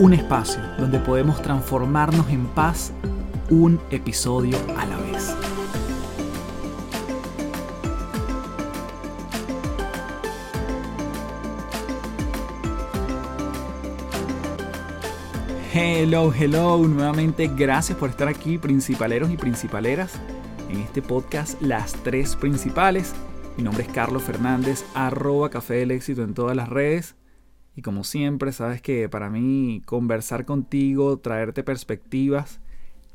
Un espacio donde podemos transformarnos en paz un episodio a la vez. Hello, hello, nuevamente gracias por estar aquí, principaleros y principaleras, en este podcast Las Tres Principales. Mi nombre es Carlos Fernández, arroba Café del Éxito en todas las redes. Y como siempre, sabes que para mí conversar contigo, traerte perspectivas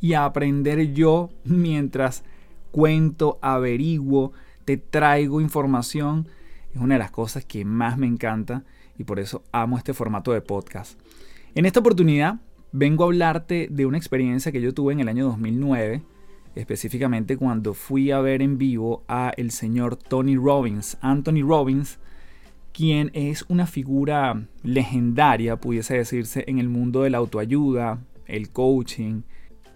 y aprender yo mientras cuento, averiguo, te traigo información, es una de las cosas que más me encanta y por eso amo este formato de podcast. En esta oportunidad vengo a hablarte de una experiencia que yo tuve en el año 2009 específicamente cuando fui a ver en vivo a el señor Tony Robbins, Anthony Robbins, quien es una figura legendaria, pudiese decirse, en el mundo de la autoayuda, el coaching,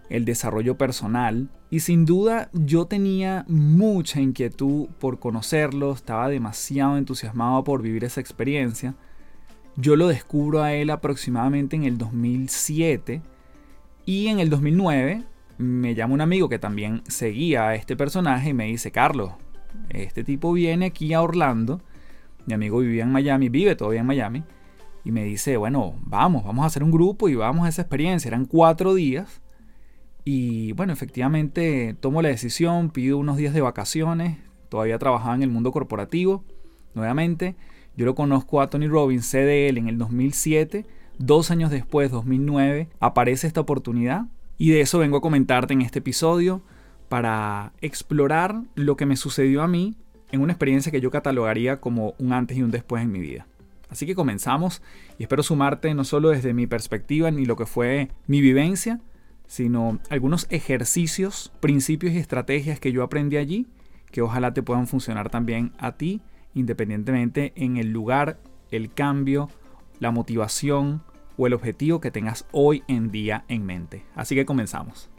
el desarrollo personal. Y sin duda yo tenía mucha inquietud por conocerlo, estaba demasiado entusiasmado por vivir esa experiencia. Yo lo descubro a él aproximadamente en el 2007 y en el 2009 me llama un amigo que también seguía a este personaje y me dice, Carlos, este tipo viene aquí a Orlando, mi amigo vivía en Miami, vive todavía en Miami, y me dice, bueno, vamos, vamos a hacer un grupo y vamos a esa experiencia. Eran cuatro días. Y bueno, efectivamente tomo la decisión, pido unos días de vacaciones, todavía trabajaba en el mundo corporativo. Nuevamente, yo lo conozco a Tony Robbins, sé de él en el 2007, dos años después, 2009, aparece esta oportunidad y de eso vengo a comentarte en este episodio para explorar lo que me sucedió a mí en una experiencia que yo catalogaría como un antes y un después en mi vida. Así que comenzamos y espero sumarte no solo desde mi perspectiva ni lo que fue mi vivencia, sino algunos ejercicios, principios y estrategias que yo aprendí allí que ojalá te puedan funcionar también a ti, independientemente en el lugar, el cambio, la motivación o el objetivo que tengas hoy en día en mente. Así que comenzamos.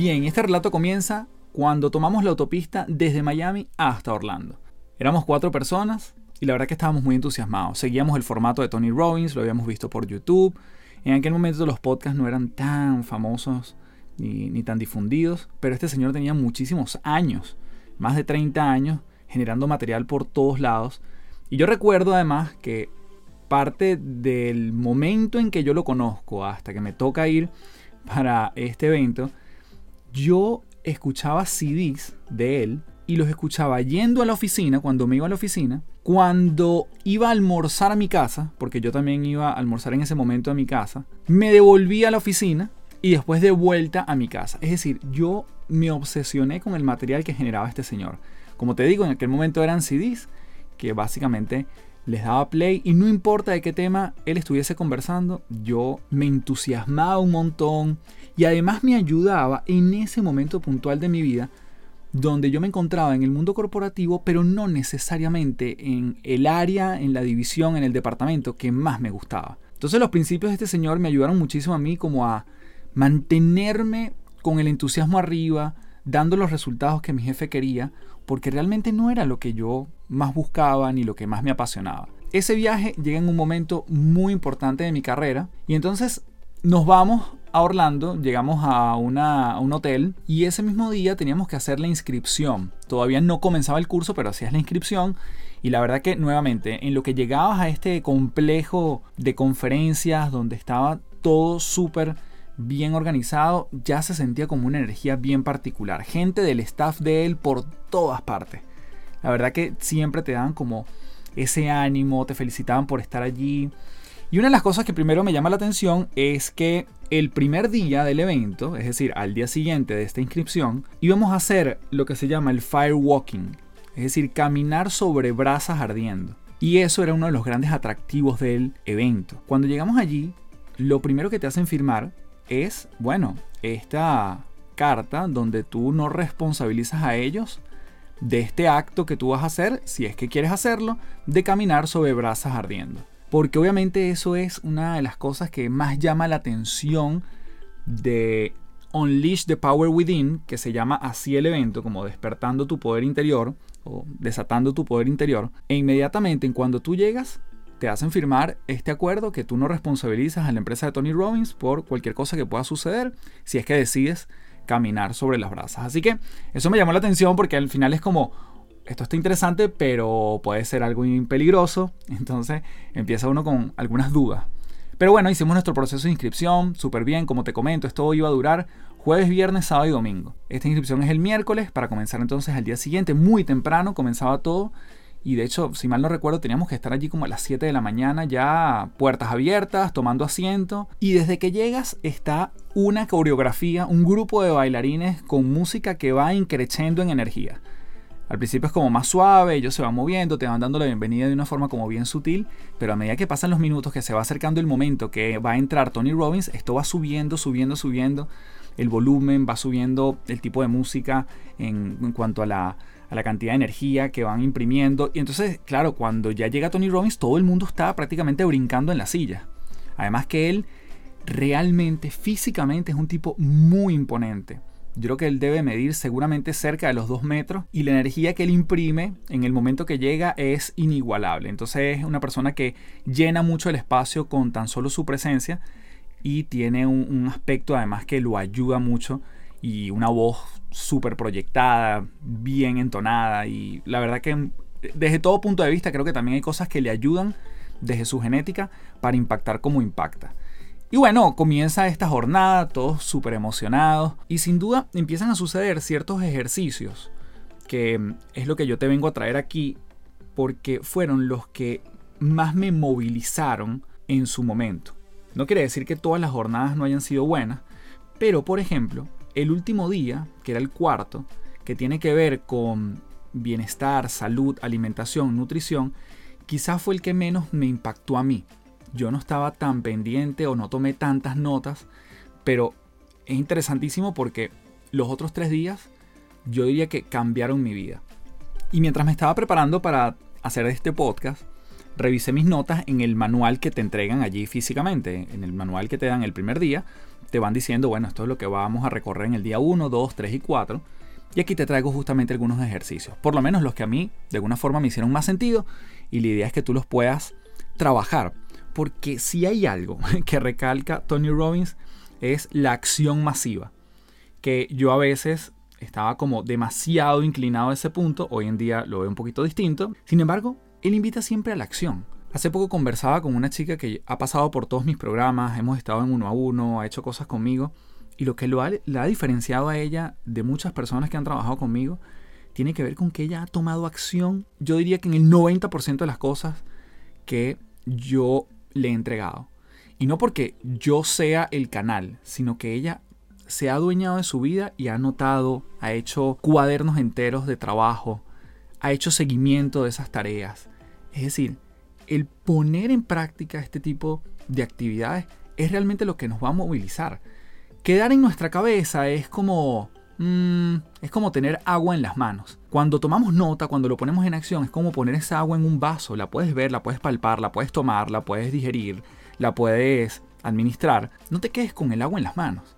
Bien, este relato comienza cuando tomamos la autopista desde Miami hasta Orlando. Éramos cuatro personas y la verdad que estábamos muy entusiasmados. Seguíamos el formato de Tony Robbins, lo habíamos visto por YouTube. En aquel momento los podcasts no eran tan famosos ni, ni tan difundidos, pero este señor tenía muchísimos años, más de 30 años, generando material por todos lados y yo recuerdo además que parte del momento en que yo lo conozco hasta que me toca ir para este evento, yo escuchaba CDs de él y los escuchaba yendo a la oficina, cuando me iba a la oficina, cuando iba a almorzar a mi casa, porque yo también iba a almorzar en ese momento a mi casa, me devolvía a la oficina y después de vuelta a mi casa. Es decir, yo me obsesioné con el material que generaba este señor. Como te digo, en aquel momento eran CDs que básicamente les daba play y no importa de qué tema él estuviese conversando, yo me entusiasmaba un montón y además me ayudaba en ese momento puntual de mi vida donde yo me encontraba en el mundo corporativo, pero no necesariamente en el área, en la división, en el departamento que más me gustaba. Entonces los principios de este señor me ayudaron muchísimo a mí como a mantenerme con el entusiasmo arriba, dando los resultados que mi jefe quería, porque realmente no era lo que yo más buscaba ni lo que más me apasionaba. Ese viaje llega en un momento muy importante de mi carrera y entonces nos vamos a Orlando, llegamos a, una, un hotel y ese mismo día teníamos que hacer la inscripción. Todavía no comenzaba el curso, pero hacías la inscripción y la verdad que nuevamente en lo que llegabas a este complejo de conferencias donde estaba todo súper bien organizado, ya se sentía como una energía bien particular. Gente del staff de él por todas partes. La verdad que siempre te daban como ese ánimo, te felicitaban por estar allí. Y una de las cosas que primero me llama la atención es que el primer día del evento, es decir, al día siguiente de esta inscripción, íbamos a hacer lo que se llama el firewalking, es decir, caminar sobre brasas ardiendo. Y eso era uno de los grandes atractivos del evento. Cuando llegamos allí, lo primero que te hacen firmar es, bueno, esta carta donde tú no responsabilizas a ellos de este acto que tú vas a hacer, si es que quieres hacerlo, de caminar sobre brasas ardiendo. Porque obviamente eso es una de las cosas que más llama la atención de Unleash the Power Within, que se llama así el evento, como despertando tu poder interior o desatando tu poder interior. E inmediatamente en cuando tú llegas, te hacen firmar este acuerdo que tú no responsabilizas a la empresa de Tony Robbins por cualquier cosa que pueda suceder si es que decides caminar sobre las brasas. Así que eso me llamó la atención porque al final es como, esto está interesante, pero puede ser algo peligroso. Entonces empieza uno con algunas dudas. Pero bueno, hicimos nuestro proceso de inscripción, súper bien, como te comento, esto iba a durar jueves, viernes, sábado y domingo. Esta inscripción es el miércoles para comenzar entonces al día siguiente, muy temprano, comenzaba todo. Y de hecho, si mal no recuerdo, teníamos que estar allí como a las 7 de la mañana, ya puertas abiertas, tomando asiento. Y desde que llegas está una coreografía, un grupo de bailarines con música que va increciendo en energía. Al principio es como más suave, ellos se van moviendo, te van dando la bienvenida de una forma como bien sutil, pero a medida que pasan los minutos, que se va acercando el momento que va a entrar Tony Robbins, esto va subiendo, subiendo, subiendo, el volumen va subiendo, el tipo de música en, cuanto a la, a la cantidad de energía que van imprimiendo. Y entonces, claro, cuando ya llega Tony Robbins, todo el mundo está prácticamente brincando en la silla. Además que él realmente, físicamente, es un tipo muy imponente. Yo creo que él debe medir seguramente cerca de los 2 metros y la energía que él imprime en el momento que llega es inigualable. Entonces es una persona que llena mucho el espacio con tan solo su presencia y tiene un, aspecto además que lo ayuda mucho y una voz súper proyectada, bien entonada y la verdad que desde todo punto de vista creo que también hay cosas que le ayudan desde su genética para impactar como impacta. Y bueno, comienza esta jornada, todos súper emocionados, y sin duda empiezan a suceder ciertos ejercicios, que es lo que yo te vengo a traer aquí, porque fueron los que más me movilizaron en su momento. No quiere decir que todas las jornadas no hayan sido buenas, pero por ejemplo, el último día, que era el cuarto, que tiene que ver con bienestar, salud, alimentación, nutrición, quizás fue el que menos me impactó a mí yo no estaba tan pendiente o no tomé tantas notas, pero es interesantísimo porque los otros tres días yo diría que cambiaron mi vida. Y mientras me estaba preparando para hacer este podcast, revisé mis notas en el manual que te entregan allí físicamente. En el manual que te dan el primer día, te van diciendo, bueno, esto es lo que vamos a recorrer en el día 1, 2, 3 y 4. Y aquí te traigo justamente algunos ejercicios, por lo menos los que a mí de alguna forma me hicieron más sentido y la idea es que tú los puedas trabajar. Porque si hay algo que recalca Tony Robbins es la acción masiva. Que yo a veces estaba como demasiado inclinado a ese punto, hoy en día lo veo un poquito distinto. Sin embargo, él invita siempre a la acción. Hace poco conversaba con una chica que ha pasado por todos mis programas, hemos estado en uno a uno, ha hecho cosas conmigo, y lo que lo ha, ha diferenciado a ella de muchas personas que han trabajado conmigo tiene que ver con que ella ha tomado acción, yo diría que en el 90% de las cosas que yo le he entregado. Y no porque yo sea el canal, sino que ella se ha adueñado de su vida y ha anotado, ha hecho cuadernos enteros de trabajo, ha hecho seguimiento de esas tareas. Es decir, el poner en práctica este tipo de actividades es realmente lo que nos va a movilizar. Quedar en nuestra cabeza es como Mm, es como tener agua en las manos. Cuando tomamos nota, cuando lo ponemos en acción, es como poner esa agua en un vaso. La puedes ver, la puedes palpar, la puedes tomar, la puedes digerir, la puedes administrar. No te quedes con el agua en las manos.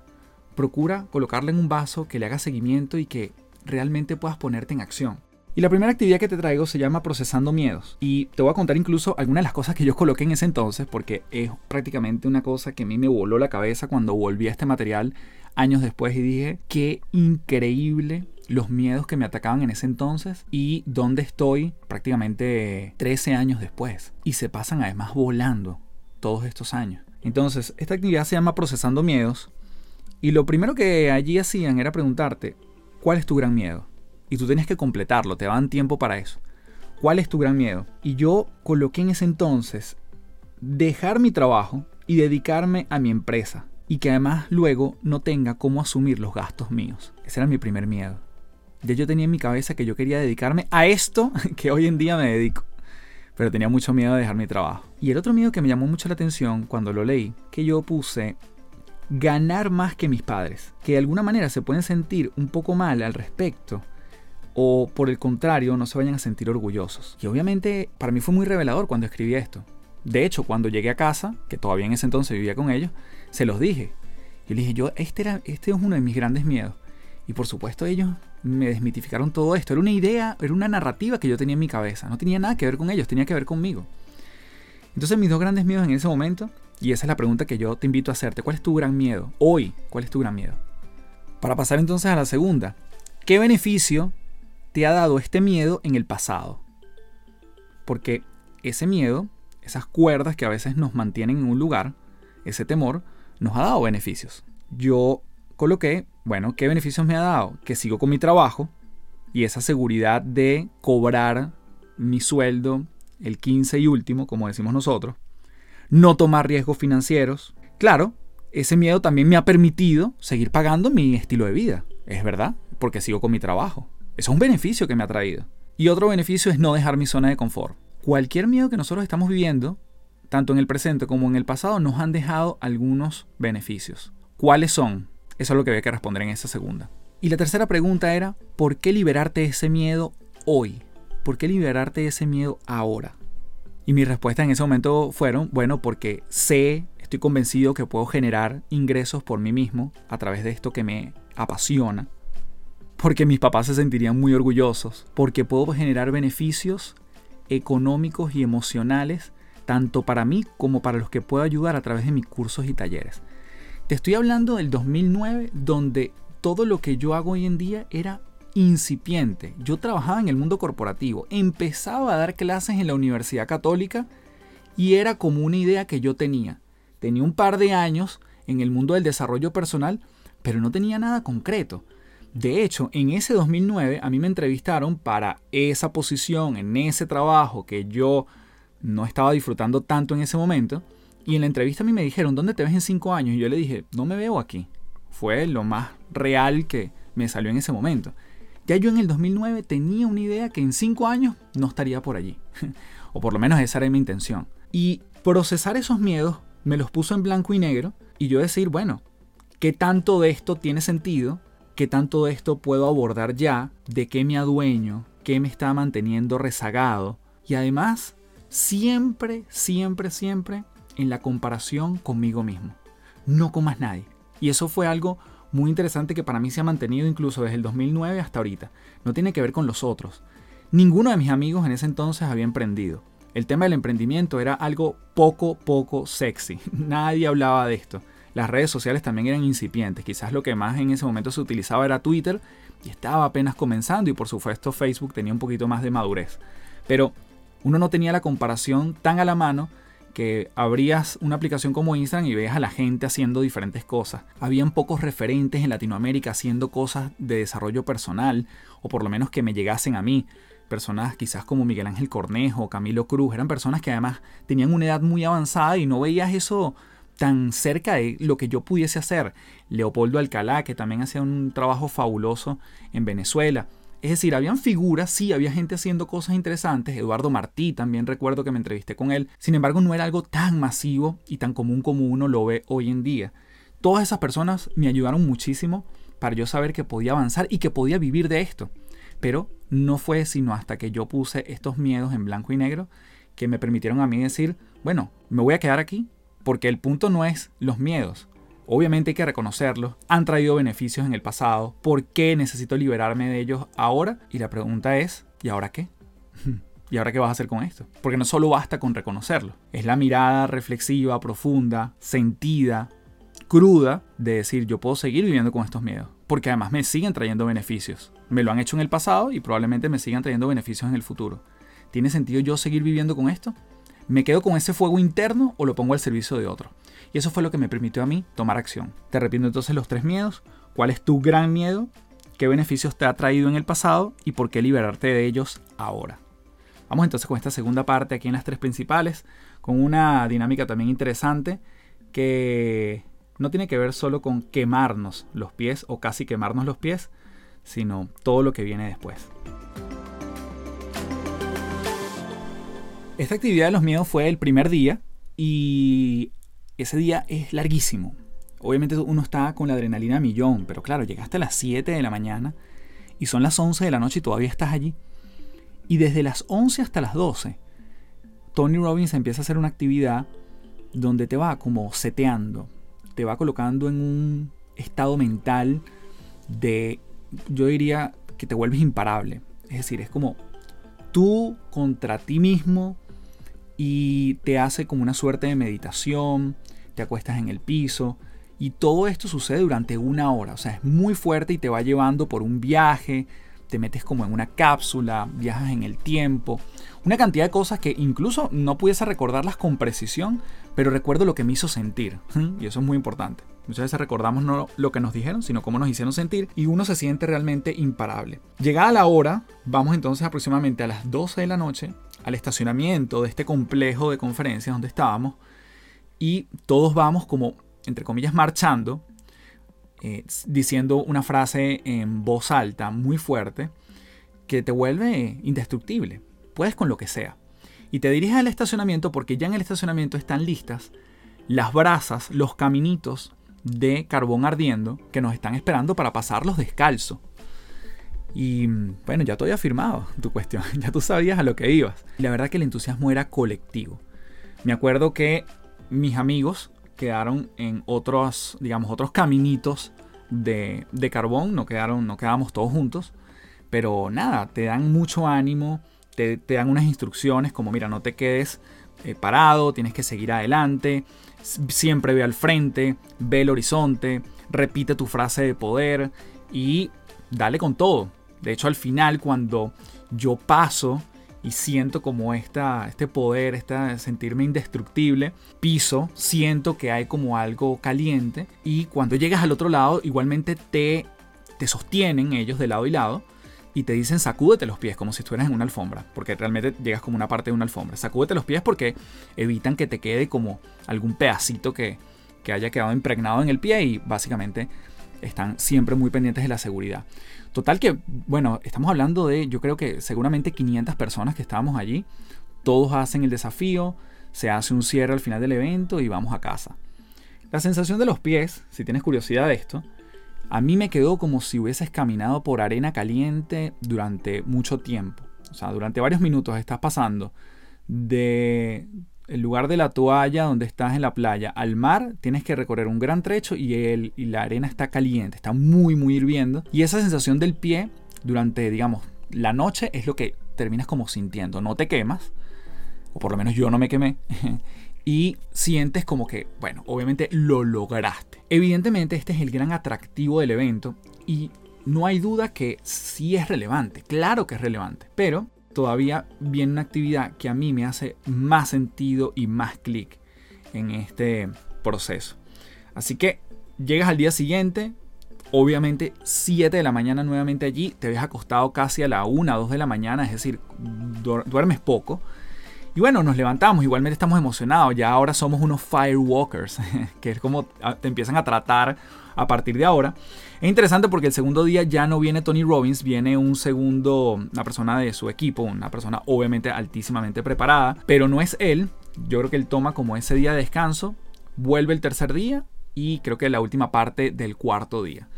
Procura colocarla en un vaso que le haga seguimiento y que realmente puedas ponerte en acción. Y la primera actividad que te traigo se llama Procesando Miedos. Y te voy a contar incluso algunas de las cosas que yo coloqué en ese entonces, porque es prácticamente una cosa que a mí me voló la cabeza cuando volví a este material años después y dije, qué increíble los miedos que me atacaban en ese entonces y dónde estoy prácticamente 13 años después. Y se pasan además volando todos estos años. Entonces, esta actividad se llama Procesando Miedos y lo primero que allí hacían era preguntarte, ¿cuál es tu gran miedo? Y tú tienes que completarlo, te dan tiempo para eso. ¿Cuál es tu gran miedo? Y yo coloqué en ese entonces dejar mi trabajo y dedicarme a mi empresa y que además luego no tenga cómo asumir los gastos míos. Ese era mi primer miedo. Ya yo tenía en mi cabeza que yo quería dedicarme a esto que hoy en día me dedico. pero tenía mucho miedo de dejar mi trabajo. Y el otro miedo que me llamó mucho la atención cuando lo leí, que yo puse ganar más que mis padres, que de alguna manera se pueden sentir un poco mal al respecto, o por el contrario no se vayan a sentir orgullosos. Y obviamente para mí fue muy revelador cuando escribí esto. De hecho, cuando llegué a casa, que todavía en ese entonces vivía con ellos, se los dije. Yo les dije, yo, este, era, este es uno de mis grandes miedos. Y por supuesto ellos me desmitificaron todo esto. Era una idea, era una narrativa que yo tenía en mi cabeza. No tenía nada que ver con ellos, tenía que ver conmigo. Entonces mis dos grandes miedos en ese momento, y esa es la pregunta que yo te invito a hacerte, ¿cuál es tu gran miedo? Hoy, ¿cuál es tu gran miedo? Para pasar entonces a la segunda, ¿qué beneficio te ha dado este miedo en el pasado? Porque ese miedo, esas cuerdas que a veces nos mantienen en un lugar, ese temor, nos ha dado beneficios. Yo coloqué, bueno, ¿qué beneficios me ha dado? Que sigo con mi trabajo y esa seguridad de cobrar mi sueldo el 15 y último, como decimos nosotros, no tomar riesgos financieros. Claro, ese miedo también me ha permitido seguir pagando mi estilo de vida, es verdad, porque sigo con mi trabajo. Eso es un beneficio que me ha traído. Y otro beneficio es no dejar mi zona de confort. Cualquier miedo que nosotros estamos viviendo, tanto en el presente como en el pasado, nos han dejado algunos beneficios. ¿Cuáles son? Eso es lo que había que responder en esa segunda. Y la tercera pregunta era, ¿por qué liberarte de ese miedo hoy? ¿Por qué liberarte de ese miedo ahora? Y mi respuesta en ese momento fueron, bueno, porque sé, estoy convencido que puedo generar ingresos por mí mismo a través de esto que me apasiona. Porque mis papás se sentirían muy orgullosos. Porque puedo generar beneficios económicos y emocionales tanto para mí como para los que puedo ayudar a través de mis cursos y talleres. Te estoy hablando del 2009 donde todo lo que yo hago hoy en día era incipiente. Yo trabajaba en el mundo corporativo, empezaba a dar clases en la Universidad Católica y era como una idea que yo tenía. Tenía un par de años en el mundo del desarrollo personal, pero no tenía nada concreto. De hecho, en ese 2009 a mí me entrevistaron para esa posición, en ese trabajo que yo no estaba disfrutando tanto en ese momento. Y en la entrevista a mí me dijeron, ¿dónde te ves en cinco años? Y yo le dije, no me veo aquí. Fue lo más real que me salió en ese momento. Ya yo en el 2009 tenía una idea que en cinco años no estaría por allí. o por lo menos esa era mi intención. Y procesar esos miedos me los puso en blanco y negro y yo decir, bueno, ¿qué tanto de esto tiene sentido? ¿Qué tanto de esto puedo abordar ya? ¿De qué me adueño? ¿Qué me está manteniendo rezagado? Y además, siempre, siempre, siempre en la comparación conmigo mismo, no con más nadie. Y eso fue algo muy interesante que para mí se ha mantenido incluso desde el 2009 hasta ahorita. No tiene que ver con los otros. Ninguno de mis amigos en ese entonces había emprendido. El tema del emprendimiento era algo poco, poco sexy. Nadie hablaba de esto. Las redes sociales también eran incipientes. Quizás lo que más en ese momento se utilizaba era Twitter y estaba apenas comenzando y por supuesto Facebook tenía un poquito más de madurez. Pero uno no tenía la comparación tan a la mano que abrías una aplicación como Instagram y veías a la gente haciendo diferentes cosas. Habían pocos referentes en Latinoamérica haciendo cosas de desarrollo personal, o por lo menos que me llegasen a mí. Personas quizás como Miguel Ángel Cornejo, Camilo Cruz, eran personas que además tenían una edad muy avanzada y no veías eso tan cerca de lo que yo pudiese hacer. Leopoldo Alcalá, que también hacía un trabajo fabuloso en Venezuela. Es decir, habían figuras, sí, había gente haciendo cosas interesantes. Eduardo Martí, también recuerdo que me entrevisté con él. Sin embargo, no era algo tan masivo y tan común como uno lo ve hoy en día. Todas esas personas me ayudaron muchísimo para yo saber que podía avanzar y que podía vivir de esto. Pero no fue sino hasta que yo puse estos miedos en blanco y negro que me permitieron a mí decir, bueno, me voy a quedar aquí, porque el punto no es los miedos, Obviamente hay que reconocerlos, han traído beneficios en el pasado, ¿por qué necesito liberarme de ellos ahora? Y la pregunta es, ¿y ahora qué? ¿Y ahora qué vas a hacer con esto? Porque no solo basta con reconocerlo, es la mirada reflexiva, profunda, sentida, cruda de decir yo puedo seguir viviendo con estos miedos, porque además me siguen trayendo beneficios. Me lo han hecho en el pasado y probablemente me sigan trayendo beneficios en el futuro. ¿Tiene sentido yo seguir viviendo con esto? ¿Me quedo con ese fuego interno o lo pongo al servicio de otro? Y eso fue lo que me permitió a mí tomar acción. Te repito entonces los tres miedos. ¿Cuál es tu gran miedo? ¿Qué beneficios te ha traído en el pasado? ¿Y por qué liberarte de ellos ahora? Vamos entonces con esta segunda parte aquí en las tres principales, con una dinámica también interesante que no tiene que ver solo con quemarnos los pies o casi quemarnos los pies, sino todo lo que viene después. Esta actividad de los miedos fue el primer día y ese día es larguísimo. Obviamente uno está con la adrenalina a millón, pero claro, llegaste a las 7 de la mañana y son las 11 de la noche y todavía estás allí. Y desde las 11 hasta las 12, Tony Robbins empieza a hacer una actividad donde te va como seteando, te va colocando en un estado mental de, yo diría que te vuelves imparable. Es decir, es como tú contra ti mismo y te hace como una suerte de meditación, te acuestas en el piso y todo esto sucede durante una hora. O sea, es muy fuerte y te va llevando por un viaje, te metes como en una cápsula, viajas en el tiempo, una cantidad de cosas que incluso no pudiese recordarlas con precisión, pero recuerdo lo que me hizo sentir. Y eso es muy importante. Muchas veces recordamos no lo que nos dijeron, sino cómo nos hicieron sentir y uno se siente realmente imparable. Llegada la hora, vamos entonces aproximadamente a las 12 de la noche al estacionamiento de este complejo de conferencias donde estábamos y todos vamos como, entre comillas, marchando eh, diciendo una frase en voz alta, muy fuerte, que te vuelve indestructible. Puedes con lo que sea. Y te diriges al estacionamiento porque ya en el estacionamiento están listas las brasas, los caminitos de carbón ardiendo que nos están esperando para pasarlos descalzo. Y bueno, ya te había firmado tu cuestión, ya tú sabías a lo que ibas. Y la verdad que el entusiasmo era colectivo. Me acuerdo que mis amigos quedaron en otros, digamos, otros caminitos de, carbón, no, quedaron, no quedamos todos juntos, pero nada, te dan mucho ánimo, te, dan unas instrucciones como, mira, no te quedes eh, parado, tienes que seguir adelante, siempre ve al frente, ve el horizonte, repite tu frase de poder y dale con todo. De hecho, al final, cuando yo paso y siento como esta, este poder, esta, sentirme indestructible. Piso, siento que hay como algo caliente y cuando llegas al otro lado igualmente te, te sostienen ellos de lado y lado y te dicen sacúdete los pies como si estuvieras en una alfombra, porque realmente llegas como una parte de una alfombra. Sacúdete los pies porque evitan que te quede como algún pedacito que, que haya quedado impregnado en el pie y básicamente están siempre muy pendientes de la seguridad. Total que, bueno, estamos hablando de, yo creo que seguramente 500 personas que estábamos allí. Todos hacen el desafío, se hace un cierre al final del evento y vamos a casa. La sensación de los pies, si tienes curiosidad de esto, a mí me quedó como si hubieses caminado por arena caliente durante mucho tiempo. O sea, durante varios minutos estás pasando de el lugar de la toalla donde estás en la playa al mar, tienes que recorrer un gran trecho y, el, y la arena está caliente, está muy, muy hirviendo. Y esa sensación del pie durante, digamos, la noche es lo que terminas como sintiendo. No te quemas, o por lo menos yo no me quemé. y sientes como que, bueno, obviamente lo lograste. Evidentemente este es el gran atractivo del evento y no hay duda que sí es relevante, claro que es relevante, pero todavía viene una actividad que a mí me hace más sentido y más clic en este proceso. Así que llegas al día siguiente, obviamente 7 de la mañana nuevamente allí, te ves acostado casi a la 1, 2 de la mañana, es decir, duermes poco. Y bueno, nos levantamos, igualmente estamos emocionados, ya ahora somos unos firewalkers, que es como te empiezan a tratar a partir de ahora. Es interesante porque el segundo día ya no viene Tony Robbins, viene un segundo, una persona de su equipo, una persona obviamente altísimamente preparada, pero no es él. Yo creo que él toma como ese día de descanso, vuelve el tercer día y creo que la última parte del cuarto día.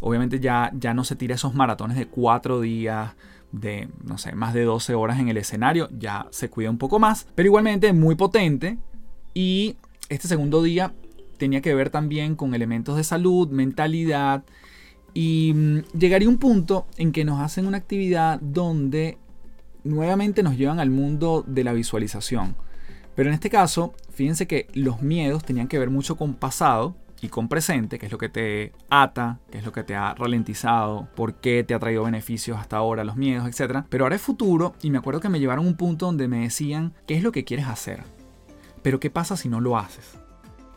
Obviamente ya, ya no se tira esos maratones de cuatro días, de, no sé, más de 12 horas en el escenario, ya se cuida un poco más, pero igualmente muy potente. Y este segundo día tenía que ver también con elementos de salud, mentalidad, y mm, llegaría un punto en que nos hacen una actividad donde nuevamente nos llevan al mundo de la visualización. Pero en este caso, fíjense que los miedos tenían que ver mucho con pasado y con presente, que es lo que te ata, que es lo que te ha ralentizado, por qué te ha traído beneficios hasta ahora los miedos, etc. Pero ahora es futuro y me acuerdo que me llevaron a un punto donde me decían, ¿qué es lo que quieres hacer? Pero ¿qué pasa si no lo haces?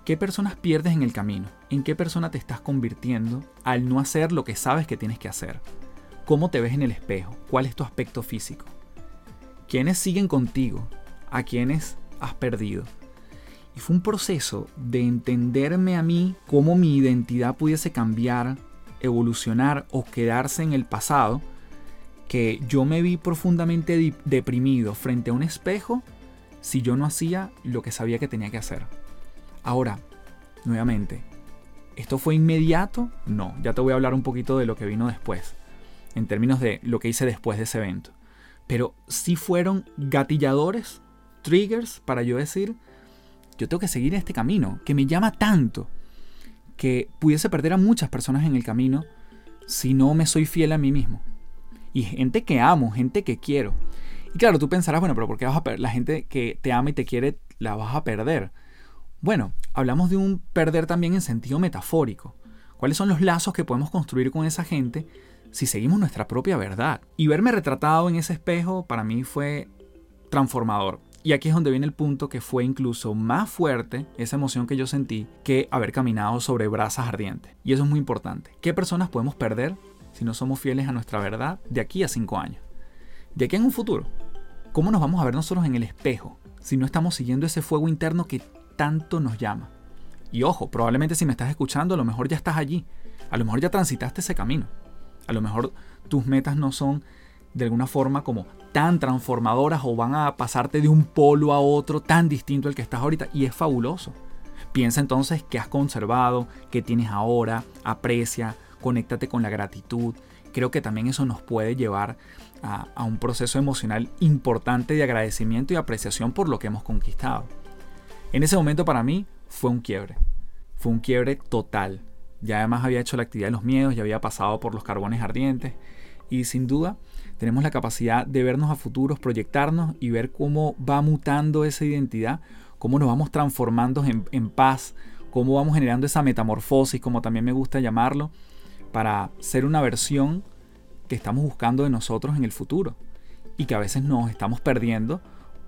¿Qué personas pierdes en el camino? ¿En qué persona te estás convirtiendo al no hacer lo que sabes que tienes que hacer? ¿Cómo te ves en el espejo? ¿Cuál es tu aspecto físico? ¿Quiénes siguen contigo? ¿A quiénes has perdido? Y fue un proceso de entenderme a mí cómo mi identidad pudiese cambiar, evolucionar o quedarse en el pasado, que yo me vi profundamente deprimido frente a un espejo si yo no hacía lo que sabía que tenía que hacer. Ahora, nuevamente, ¿esto fue inmediato? No, ya te voy a hablar un poquito de lo que vino después, en términos de lo que hice después de ese evento. Pero sí fueron gatilladores, triggers, para yo decir, yo tengo que seguir este camino, que me llama tanto, que pudiese perder a muchas personas en el camino si no me soy fiel a mí mismo. Y gente que amo, gente que quiero. Y claro, tú pensarás, bueno, pero ¿por qué vas a? La gente que te ama y te quiere, la vas a perder. Bueno, hablamos de un perder también en sentido metafórico. ¿Cuáles son los lazos que podemos construir con esa gente si seguimos nuestra propia verdad? Y verme retratado en ese espejo para mí fue transformador. Y aquí es donde viene el punto que fue incluso más fuerte esa emoción que yo sentí que haber caminado sobre brasas ardientes. Y eso es muy importante. ¿Qué personas podemos perder si no somos fieles a nuestra verdad de aquí a cinco años? De aquí en un futuro. ¿Cómo nos vamos a ver nosotros en el espejo si no estamos siguiendo ese fuego interno que tanto nos llama? Y ojo, probablemente si me estás escuchando, a lo mejor ya estás allí. A lo mejor ya transitaste ese camino. A lo mejor tus metas no son de alguna forma como tan transformadoras o van a pasarte de un polo a otro tan distinto al que estás ahorita y es fabuloso. Piensa entonces qué has conservado, qué tienes ahora, aprecia, conéctate con la gratitud. Creo que también eso nos puede llevar a, a un proceso emocional importante de agradecimiento y apreciación por lo que hemos conquistado. En ese momento para mí fue un quiebre, fue un quiebre total. Ya además había hecho la actividad de los miedos, ya había pasado por los carbones ardientes y sin duda tenemos la capacidad de vernos a futuros, proyectarnos y ver cómo va mutando esa identidad, cómo nos vamos transformando en, paz, cómo vamos generando esa metamorfosis, como también me gusta llamarlo, para ser una versión que estamos buscando de nosotros en el futuro y que a veces nos estamos perdiendo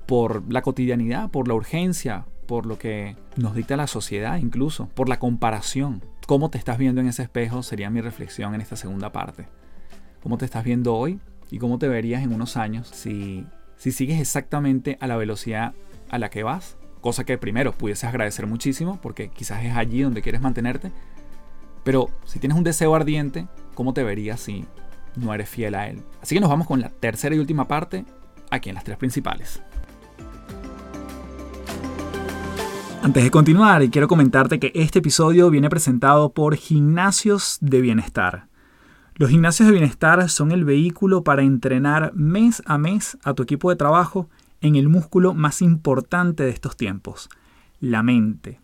por la cotidianidad, por la urgencia, por lo que nos dicta la sociedad incluso, por la comparación. ¿Cómo te estás viendo en ese espejo? Sería mi reflexión en esta segunda parte. ¿Cómo te estás viendo hoy? y cómo te verías en unos años si, si sigues exactamente a la velocidad a la que vas. Cosa que primero pudieses agradecer muchísimo porque quizás es allí donde quieres mantenerte. Pero si tienes un deseo ardiente, ¿cómo te verías si no eres fiel a él? Así que nos vamos con la tercera y última parte aquí en las tres principales. Antes de continuar, quiero comentarte que este episodio viene presentado por Gimnasios de Bienestar. Los gimnasios de bienestar son el vehículo para entrenar mes a mes a tu equipo de trabajo en el músculo más importante de estos tiempos, la mente.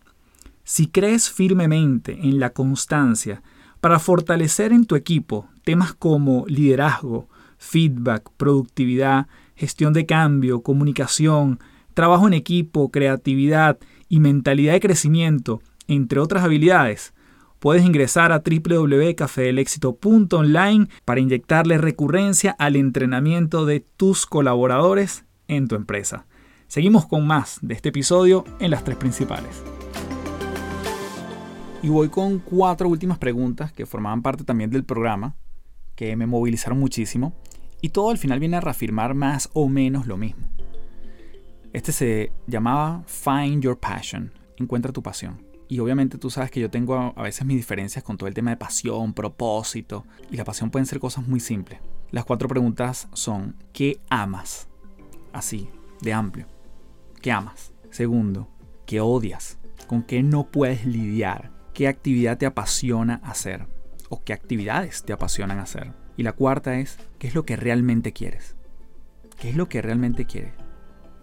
Si crees firmemente en la constancia para fortalecer en tu equipo temas como liderazgo, feedback, productividad, gestión de cambio, comunicación, trabajo en equipo, creatividad y mentalidad de crecimiento, entre otras habilidades, puedes ingresar a www.cafedelexito.online para inyectarle recurrencia al entrenamiento de tus colaboradores en tu empresa. Seguimos con más de este episodio en las tres principales. Y voy con cuatro últimas preguntas que formaban parte también del programa, que me movilizaron muchísimo, y todo al final viene a reafirmar más o menos lo mismo. Este se llamaba Find Your Passion, encuentra tu pasión. Y obviamente tú sabes que yo tengo a veces mis diferencias con todo el tema de pasión, propósito. Y la pasión pueden ser cosas muy simples. Las cuatro preguntas son, ¿qué amas? Así, de amplio. ¿Qué amas? Segundo, ¿qué odias? ¿Con qué no puedes lidiar? ¿Qué actividad te apasiona hacer? ¿O qué actividades te apasionan hacer? Y la cuarta es, ¿qué es lo que realmente quieres? ¿Qué es lo que realmente quieres?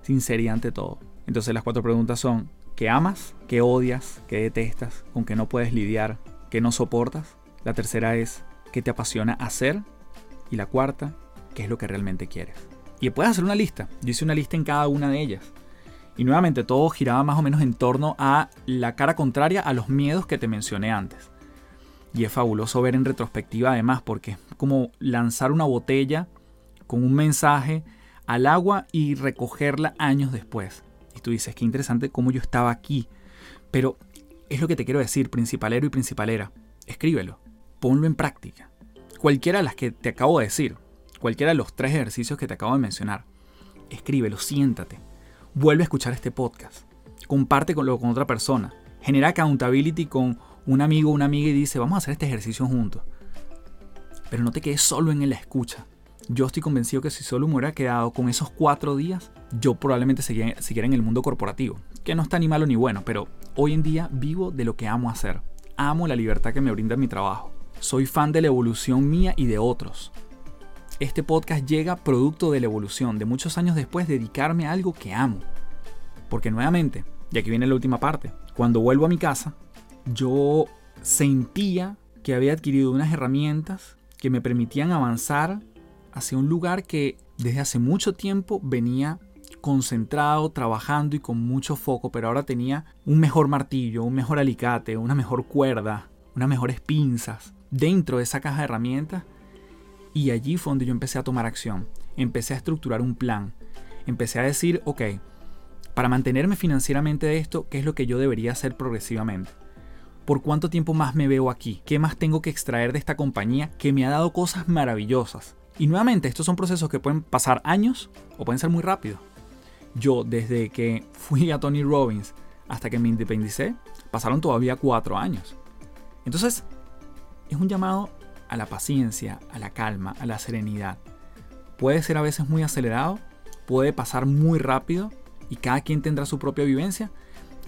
Sinceridad ante todo. Entonces las cuatro preguntas son, que amas, que odias, que detestas, con que no puedes lidiar, que no soportas. La tercera es que te apasiona hacer. Y la cuarta, qué es lo que realmente quieres. Y puedes hacer una lista. Yo hice una lista en cada una de ellas. Y nuevamente todo giraba más o menos en torno a la cara contraria a los miedos que te mencioné antes. Y es fabuloso ver en retrospectiva además porque es como lanzar una botella con un mensaje al agua y recogerla años después. Y tú dices, qué interesante cómo yo estaba aquí. Pero es lo que te quiero decir, principalero y principalera. Escríbelo, ponlo en práctica. Cualquiera de las que te acabo de decir, cualquiera de los tres ejercicios que te acabo de mencionar, escríbelo, siéntate. Vuelve a escuchar este podcast. Comparte con otra persona. Genera accountability con un amigo o una amiga y dice, vamos a hacer este ejercicio juntos. Pero no te quedes solo en la escucha. Yo estoy convencido que si solo me hubiera quedado con esos cuatro días, yo probablemente siguiera en el mundo corporativo, que no está ni malo ni bueno, pero hoy en día vivo de lo que amo hacer. Amo la libertad que me brinda mi trabajo. Soy fan de la evolución mía y de otros. Este podcast llega producto de la evolución, de muchos años después dedicarme a algo que amo. Porque nuevamente, y aquí viene la última parte, cuando vuelvo a mi casa, yo sentía que había adquirido unas herramientas que me permitían avanzar hacia un lugar que desde hace mucho tiempo venía concentrado, trabajando y con mucho foco, pero ahora tenía un mejor martillo, un mejor alicate, una mejor cuerda, unas mejores pinzas dentro de esa caja de herramientas. Y allí fue donde yo empecé a tomar acción, empecé a estructurar un plan, empecé a decir, ok, para mantenerme financieramente de esto, ¿qué es lo que yo debería hacer progresivamente? ¿Por cuánto tiempo más me veo aquí? ¿Qué más tengo que extraer de esta compañía que me ha dado cosas maravillosas? Y nuevamente, estos son procesos que pueden pasar años o pueden ser muy rápidos. Yo, desde que fui a Tony Robbins hasta que me independicé, pasaron todavía cuatro años. Entonces, es un llamado a la paciencia, a la calma, a la serenidad. Puede ser a veces muy acelerado, puede pasar muy rápido y cada quien tendrá su propia vivencia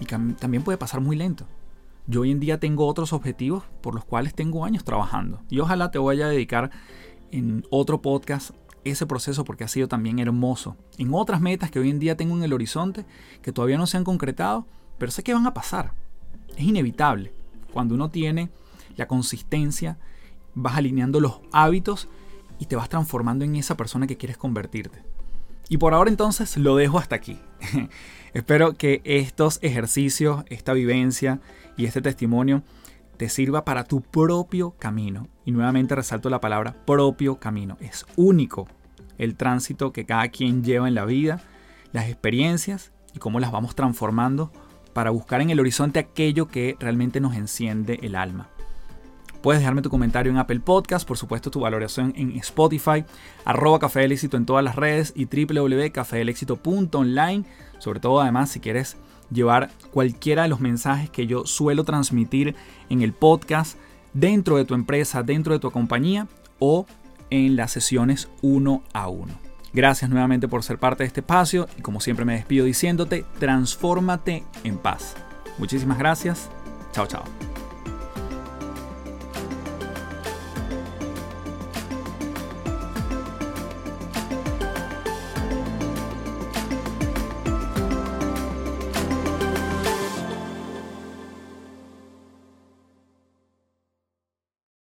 y también puede pasar muy lento. Yo hoy en día tengo otros objetivos por los cuales tengo años trabajando y ojalá te vaya a dedicar en otro podcast ese proceso porque ha sido también hermoso. En otras metas que hoy en día tengo en el horizonte que todavía no se han concretado, pero sé que van a pasar. Es inevitable. Cuando uno tiene la consistencia, vas alineando los hábitos y te vas transformando en esa persona que quieres convertirte. Y por ahora entonces lo dejo hasta aquí. Espero que estos ejercicios, esta vivencia y este testimonio te sirva para tu propio camino. Y nuevamente resalto la palabra propio camino. Es único el tránsito que cada quien lleva en la vida, las experiencias y cómo las vamos transformando para buscar en el horizonte aquello que realmente nos enciende el alma. Puedes dejarme tu comentario en Apple Podcast, por supuesto tu valoración en Spotify, arroba Café del Éxito en todas las redes y www.cafedelexito.online. Sobre todo además si quieres llevar cualquiera de los mensajes que yo suelo transmitir en el podcast dentro de tu empresa, dentro de tu compañía o en las sesiones uno a uno. Gracias nuevamente por ser parte de este espacio y como siempre me despido diciéndote, transfórmate en paz. Muchísimas gracias. Chao, chao.